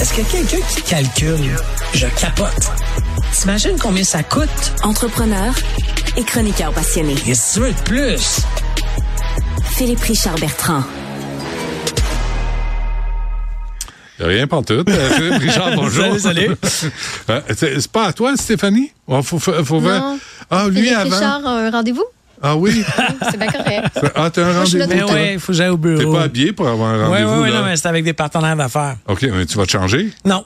Est-ce que quelqu'un qui calcule, je capote. T'imagines combien ça coûte? Entrepreneur et chroniqueur passionné. Et si tu veux de plus? Philippe Richard Bertrand. Rien pour tout. Euh, Richard, bonjour. Salut, salut. Euh, c'est pas à toi, Stéphanie? Il faut, faut, faut. Ah, lui Philippe avant. Richard, un rendez-vous? Ah oui? C'est bien correct. ah, t'as un rendez-vous? temps. il faut que j'aille au T'es bureau. pas habillé pour avoir un Oui, rendez-vous, oui, là? non, mais c'est avec des partenaires d'affaires. OK, mais tu vas te changer? Non.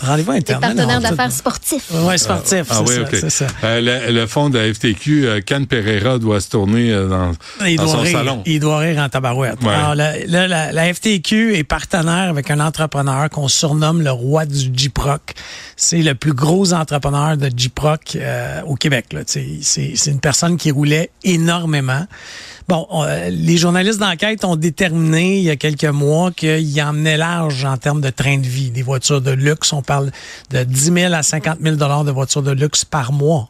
Rendez-vous Des interne. partenaires non, d'affaires sportifs. Ouais, sportif, Ah c'est oui, ça, OK. c'est ça. Euh, le, le fond de la FTQ, euh, Can Pereira doit se tourner euh, dans, dans son rire, salon. il doit rire en tabarouette. Ouais. Alors, la, la FTQ est partenaire avec un entrepreneur qu'on surnomme le roi du J-Proc. C'est le plus gros entrepreneur de J-Proc euh, au Québec. c'est une personne qui roulait énormément. Bon, on- euh, les journalistes d'enquête ont déterminé il y a quelques mois qu'il emmenait large en termes de train de vie. Des voitures de luxe, on parle de 10 000 à 50 000 dollars de voitures de luxe par mois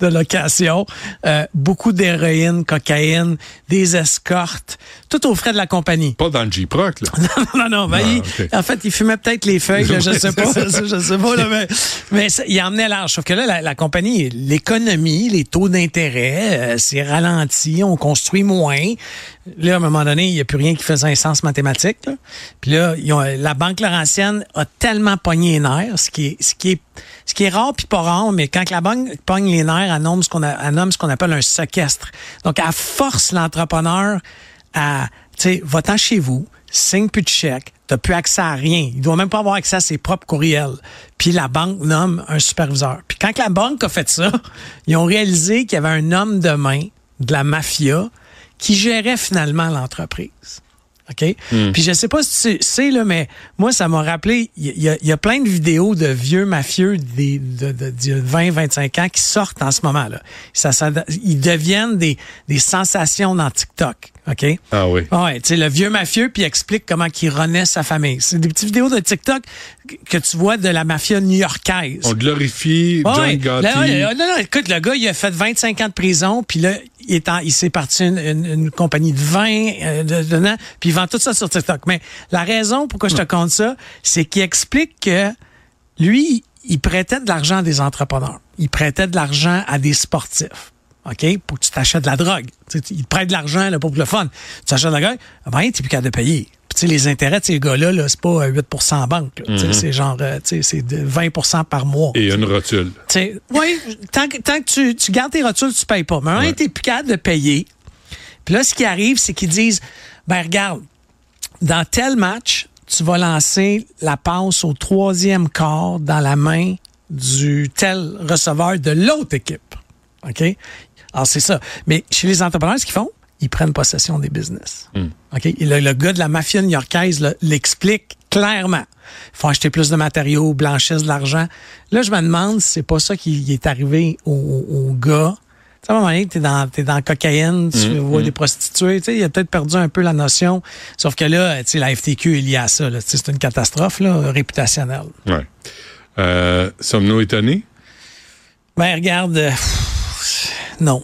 de location, euh, beaucoup d'héroïne, cocaïne, des escortes, tout aux frais de la compagnie. Pas dans le J-Proc, là. non, non, ben, Ah, il- en fait, il fumait peut-être les feuilles, là, je sais pas, je sais pas, là, mais, mais ça, il emmenait large. Sauf que là, la, la compagnie, l'économie, les taux d'intérêt, euh, c'est ralenti, on construit moins. Là, à un moment donné, il n'y a plus rien qui faisait un sens mathématique. là. Puis là, ils ont- la Banque Laurentienne a tellement pogné les nerfs, ce qui est, ce qui est, ce qui est rare puis pas rare, mais quand la banque pogne les nerfs, elle ce qu'on appelle un séquestre. Donc, elle force l'entrepreneur à, tu sais, va-t'en chez vous, signe plus de chèque, t'as plus accès à rien. Il doit même pas avoir accès à ses propres courriels. Puis la banque nomme un superviseur. Puis quand la banque a fait ça, ils ont réalisé qu'il y avait un homme de main de la mafia qui gérait finalement l'entreprise. OK? Puis je sais pas si tu sais, là, mais moi, ça m'a rappelé, il y, a- il y a plein de vidéos de vieux mafieux des, de, de, de 20, 25 ans qui sortent en ce moment, là. Ça, ça- ils deviennent des, des sensations dans TikTok. OK? Ah oui. Ouais, tu sais, le vieux mafieux, puis il explique comment il renaît sa famille. C'est des petites vidéos de TikTok que tu vois de la mafia new-yorkaise. On glorifie John ouais. Gotti. Là, ouais, non, non, écoute, le gars, il a fait 25 ans de prison, puis là, il, est en- il s'est parti une, une- une compagnie de vin, euh, de, de- de- puis vend tout ça sur TikTok. Mais la raison pourquoi je te compte ça, c'est qu'il explique que lui, il prêtait de l'argent à des entrepreneurs. Il prêtait de l'argent à des sportifs. OK? Pour que tu t'achètes de la drogue. Tu il te prête de l'argent là, pour le fun. Tu t'achètes de la drogue, ben, tu plus capable de payer. Puis, tu sais, les intérêts de ces gars-là, là, c'est pas euh, 8 en banque. Tu sais, C'est genre, euh, tu c'est de 20% par mois. Et une rotule. Oui, tant que, tant que tu, tu gardes tes rotules, tu payes pas. Mais un, Ouais. t'es plus capable de payer. Puis là, ce qui arrive, c'est qu'ils disent, ben regarde, dans tel match, tu vas lancer la passe au troisième quart dans la main du tel receveur de l'autre équipe. OK? Alors, c'est ça. Mais chez les entrepreneurs, ce qu'ils font, ils prennent possession des business. OK? Et le, le gars de la mafia new-yorkaise l'explique clairement. Il faut acheter plus de matériaux, blanchissent de l'argent. Là, je me demande si c'est pas ça qui est arrivé au gars. À un moment donné, t'es dans, t'es dans la cocaïne, tu vois des prostituées, tu sais, il a peut-être perdu un peu la notion. Sauf que là, tu sais, la FTQ est liée à ça, c'est une catastrophe, là, réputationnelle. Ouais. Euh, Sommes-nous étonnés? Ben, regarde, euh, non.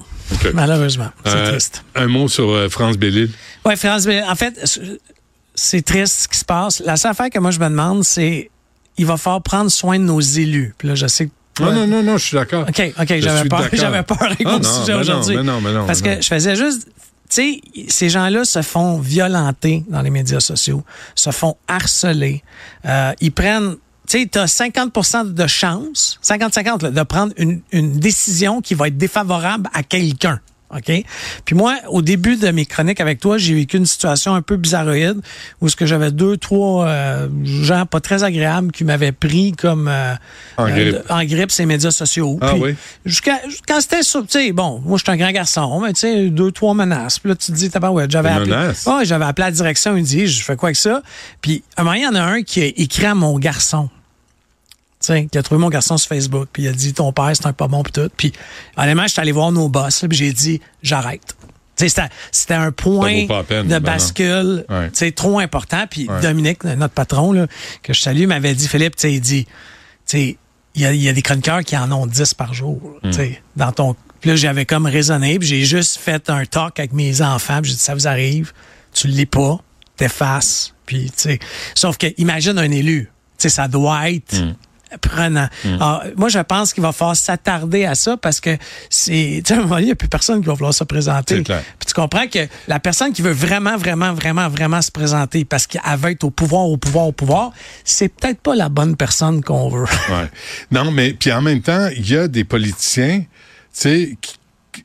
Malheureusement. C'est Euh, triste. Un mot sur France Bellil. Oui, France, Bell- en fait, c'est triste ce qui se passe. La seule affaire que moi je me demande, c'est il va falloir prendre soin de nos élus. Puis là, je sais que. Non, non, non, non, je suis d'accord. OK, OK, j'avais peur, j'avais peur avec Ah, mon non, sujet ben non, aujourd'hui. ben non, ben non, Parce que non. je faisais juste. Tu sais, ces gens-là se font violenter dans les médias sociaux, se font harceler. Euh, ils prennent tu sais, as 50% de chance, 50-50, là, de prendre une, une décision qui va être défavorable à quelqu'un. OK? Puis moi, au début de mes chroniques avec toi, j'ai vécu une situation un peu bizarroïde où ce que j'avais deux, trois euh, gens pas très agréables qui m'avaient pris comme euh, En euh, grippe. de- en grippe ces médias sociaux. Ah Puis oui? Jusqu'à quand c'était sur, tu sais, bon, moi je suis un grand garçon, mais tu sais, deux, trois menaces. Puis là, tu te dis, t'as ouais, j'avais appelé. Ouais, j'avais appelé la direction, il dit, je fais quoi avec ça? Puis à un moment, il y en a un qui a écrit à mon garçon. Tu sais, qui a trouvé mon garçon sur Facebook, puis il a dit ton père c'est un pas bon puis tout. Puis honnêtement, je suis allé voir nos boss, puis j'ai dit j'arrête. C'était- c'était un point peine, de ben bascule, Ouais. tu sais, trop important. Puis Ouais. Dominique, notre patron là, que je salue, m'avait dit Philippe, tu sais, il dit, tu sais, il y a, il y a des chroniqueurs qui en ont 10 par jour, tu sais, dans ton. Puis là, j'avais comme raisonné, puis j'ai juste fait un talk avec mes enfants, puis j'ai dit ça vous arrive, tu le lis pas, t'effaces, puis tu sais. Sauf que imagine un élu, tu sais, ça doit être Hmm. Prenant. Alors, moi, je pense qu'il va falloir s'attarder à ça parce que c'est, tu sais, à un moment donné, il n'y a plus personne qui va vouloir se présenter. Clair. Puis tu comprends que la personne qui veut vraiment, vraiment, vraiment, vraiment se présenter parce qu'elle veut être au pouvoir, au pouvoir, au pouvoir, c'est peut-être pas la bonne personne qu'on veut. Ouais. Non, mais puis en même temps, il y a des politiciens, tu sais, qui-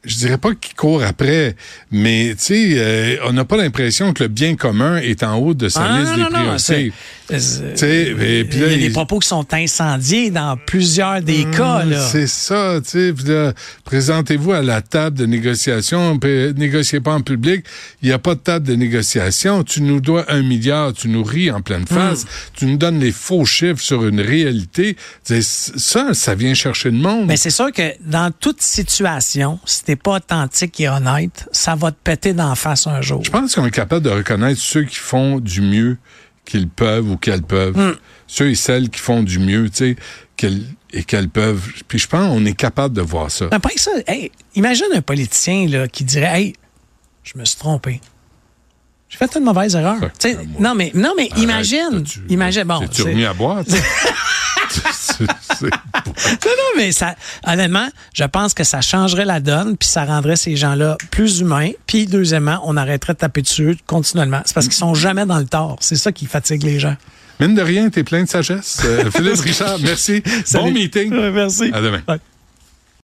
je dirais pas qui courent après, mais tu sais, euh, on n'a pas l'impression que le bien commun est en haut de sa Ah, liste non, des non, priorités. il y a des propos qui sont incendiés dans plusieurs des Hum, cas. Là. C'est ça, tu sais. Présentez-vous à la table de négociation. Négociez pas en public. Il n'y a pas de table de négociation. Tu nous dois un milliard. Tu nous ris en pleine face. Tu nous donnes les faux chiffres sur une réalité. Ça, ça vient chercher le monde. Mais c'est sûr que dans toute situation, si t'es pas authentique et honnête, ça va te péter d'en face un jour. Je pense qu'on est capable de reconnaître ceux qui font du mieux qu'ils peuvent ou qu'elles peuvent. Hmm. Ceux et celles qui font du mieux, tu sais, qu'elles- et qu'elles peuvent. Puis je pense qu'on est capable de voir ça. Après ça, hey, imagine un politicien là, qui dirait Hey, je me suis trompé. J'ai fait une mauvaise erreur. Tu moi. non, mais, non, mais Arrête, imagine. t'as-tu- Imagine. Bon, remis à boire? Non, non, mais ça, honnêtement, je pense que ça changerait la donne, puis ça rendrait ces gens-là plus humains. Puis, deuxièmement, on arrêterait de taper dessus continuellement. C'est parce qu'ils sont jamais dans le tort. C'est ça qui fatigue les gens. Mine de rien, t'es plein de sagesse. Euh, Philippe Richard, merci. Bon meeting. Ouais, merci. À demain.